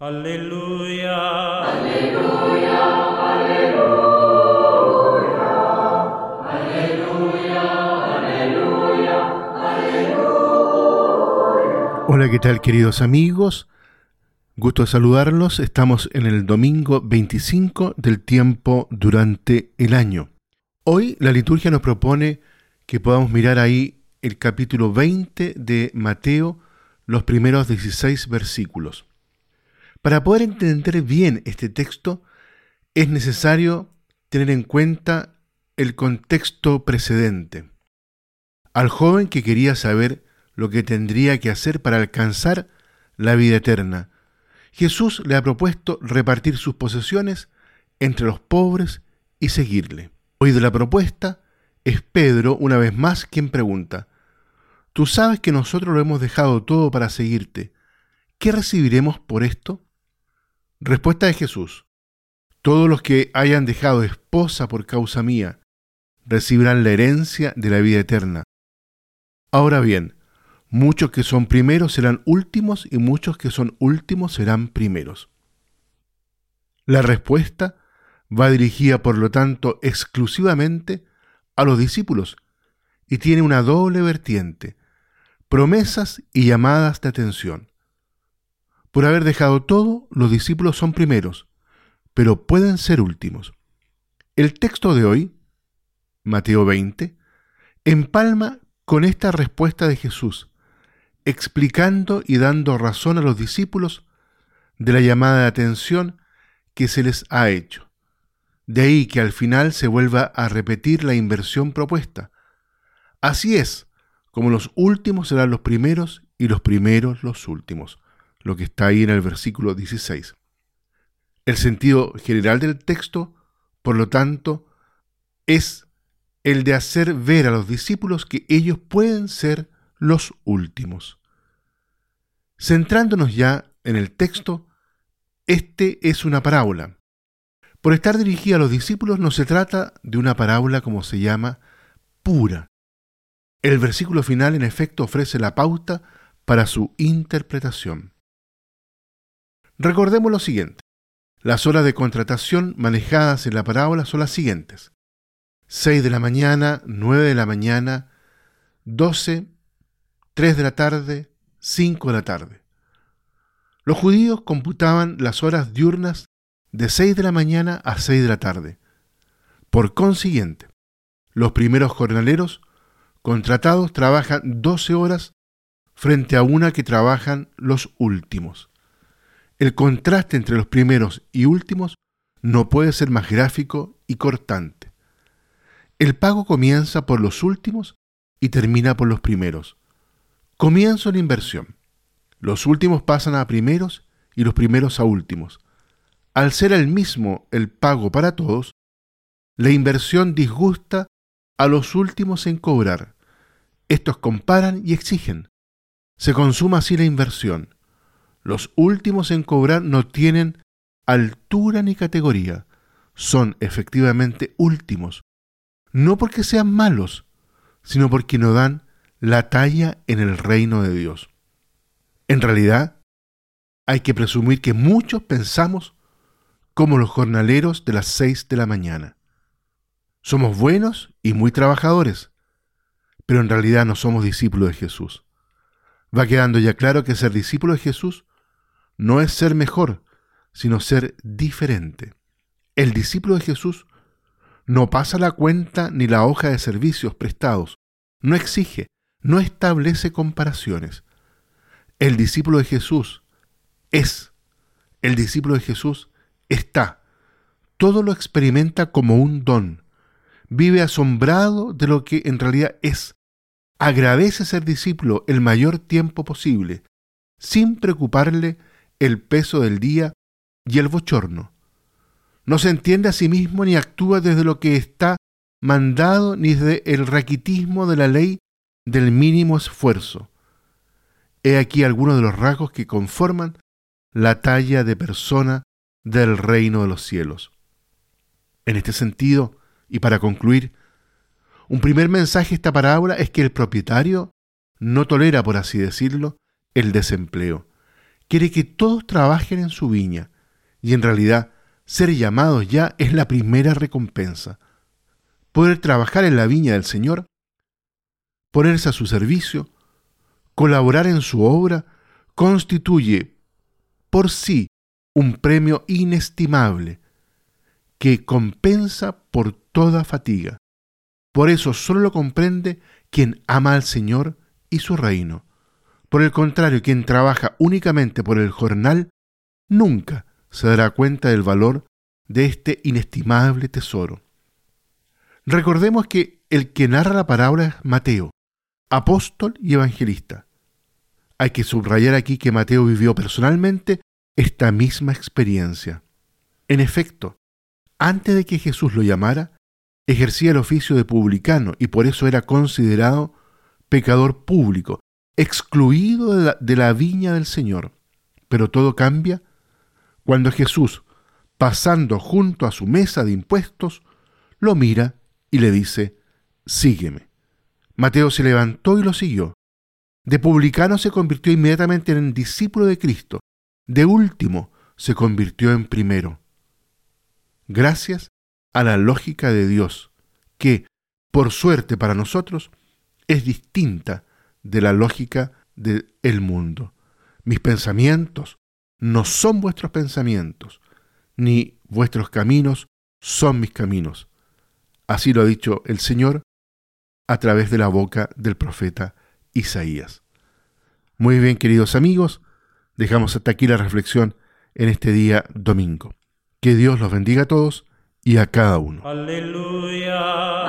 Aleluya. Aleluya. Aleluya. Aleluya. Aleluya. Hola, ¿qué tal queridos amigos? Gusto saludarlos. Estamos en el domingo 25 del tiempo durante el año. Hoy la liturgia nos propone que podamos mirar ahí el capítulo 20 de Mateo, los primeros 16 versículos. Para poder entender bien este texto, es necesario tener en cuenta el contexto precedente. Al joven que quería saber lo que tendría que hacer para alcanzar la vida eterna, Jesús le ha propuesto repartir sus posesiones entre los pobres y seguirle. Hoy de la propuesta es Pedro una vez más quien pregunta, Tú sabes que nosotros lo hemos dejado todo para seguirte. ¿Qué recibiremos por esto? Respuesta de Jesús. Todos los que hayan dejado esposa por causa mía recibirán la herencia de la vida eterna. Ahora bien, muchos que son primeros serán últimos y muchos que son últimos serán primeros. La respuesta va dirigida, por lo tanto, exclusivamente a los discípulos y tiene una doble vertiente, promesas y llamadas de atención. Por haber dejado todo, los discípulos son primeros, pero pueden ser últimos. El texto de hoy, Mateo 20, empalma con esta respuesta de Jesús, explicando y dando razón a los discípulos de la llamada de atención que se les ha hecho. De ahí que al final se vuelva a repetir la inversión propuesta. Así es, como los últimos serán los primeros y los primeros los últimos lo que está ahí en el versículo 16. El sentido general del texto, por lo tanto, es el de hacer ver a los discípulos que ellos pueden ser los últimos. Centrándonos ya en el texto, este es una parábola. Por estar dirigida a los discípulos no se trata de una parábola como se llama pura. El versículo final en efecto ofrece la pauta para su interpretación. Recordemos lo siguiente. Las horas de contratación manejadas en la parábola son las siguientes. 6 de la mañana, 9 de la mañana, 12, 3 de la tarde, 5 de la tarde. Los judíos computaban las horas diurnas de 6 de la mañana a 6 de la tarde. Por consiguiente, los primeros jornaleros contratados trabajan 12 horas frente a una que trabajan los últimos. El contraste entre los primeros y últimos no puede ser más gráfico y cortante. El pago comienza por los últimos y termina por los primeros. Comienzo la inversión. Los últimos pasan a primeros y los primeros a últimos. Al ser el mismo el pago para todos, la inversión disgusta a los últimos en cobrar. Estos comparan y exigen. Se consuma así la inversión. Los últimos en cobrar no tienen altura ni categoría. Son efectivamente últimos. No porque sean malos, sino porque no dan la talla en el reino de Dios. En realidad, hay que presumir que muchos pensamos como los jornaleros de las seis de la mañana. Somos buenos y muy trabajadores, pero en realidad no somos discípulos de Jesús. Va quedando ya claro que ser discípulo de Jesús no es ser mejor, sino ser diferente. El discípulo de Jesús no pasa la cuenta ni la hoja de servicios prestados, no exige, no establece comparaciones. El discípulo de Jesús es, el discípulo de Jesús está, todo lo experimenta como un don, vive asombrado de lo que en realidad es, agradece ser discípulo el mayor tiempo posible, sin preocuparle el peso del día y el bochorno. No se entiende a sí mismo ni actúa desde lo que está mandado ni desde el raquitismo de la ley del mínimo esfuerzo. He aquí algunos de los rasgos que conforman la talla de persona del reino de los cielos. En este sentido, y para concluir, un primer mensaje de esta parábola es que el propietario no tolera, por así decirlo, el desempleo quiere que todos trabajen en su viña, y en realidad ser llamados ya es la primera recompensa. Poder trabajar en la viña del Señor, ponerse a su servicio, colaborar en su obra, constituye por sí un premio inestimable que compensa por toda fatiga. Por eso solo lo comprende quien ama al Señor y su reino. Por el contrario, quien trabaja únicamente por el jornal, nunca se dará cuenta del valor de este inestimable tesoro. Recordemos que el que narra la parábola es Mateo, apóstol y evangelista. Hay que subrayar aquí que Mateo vivió personalmente esta misma experiencia. En efecto, antes de que Jesús lo llamara, ejercía el oficio de publicano y por eso era considerado pecador público, excluido de la, viña del Señor. Pero todo cambia cuando Jesús, pasando junto a su mesa de impuestos, lo mira y le dice, sígueme. Mateo se levantó y lo siguió. De publicano se convirtió inmediatamente en discípulo de Cristo. De último se convirtió en primero. Gracias a la lógica de Dios, que, por suerte para nosotros, es distinta de la lógica del mundo. Mis pensamientos no son vuestros pensamientos, ni vuestros caminos son mis caminos. Así lo ha dicho el Señor a través de la boca del profeta Isaías. Muy bien, queridos amigos, dejamos hasta aquí la reflexión en este día domingo. Que Dios los bendiga a todos y a cada uno. Aleluya.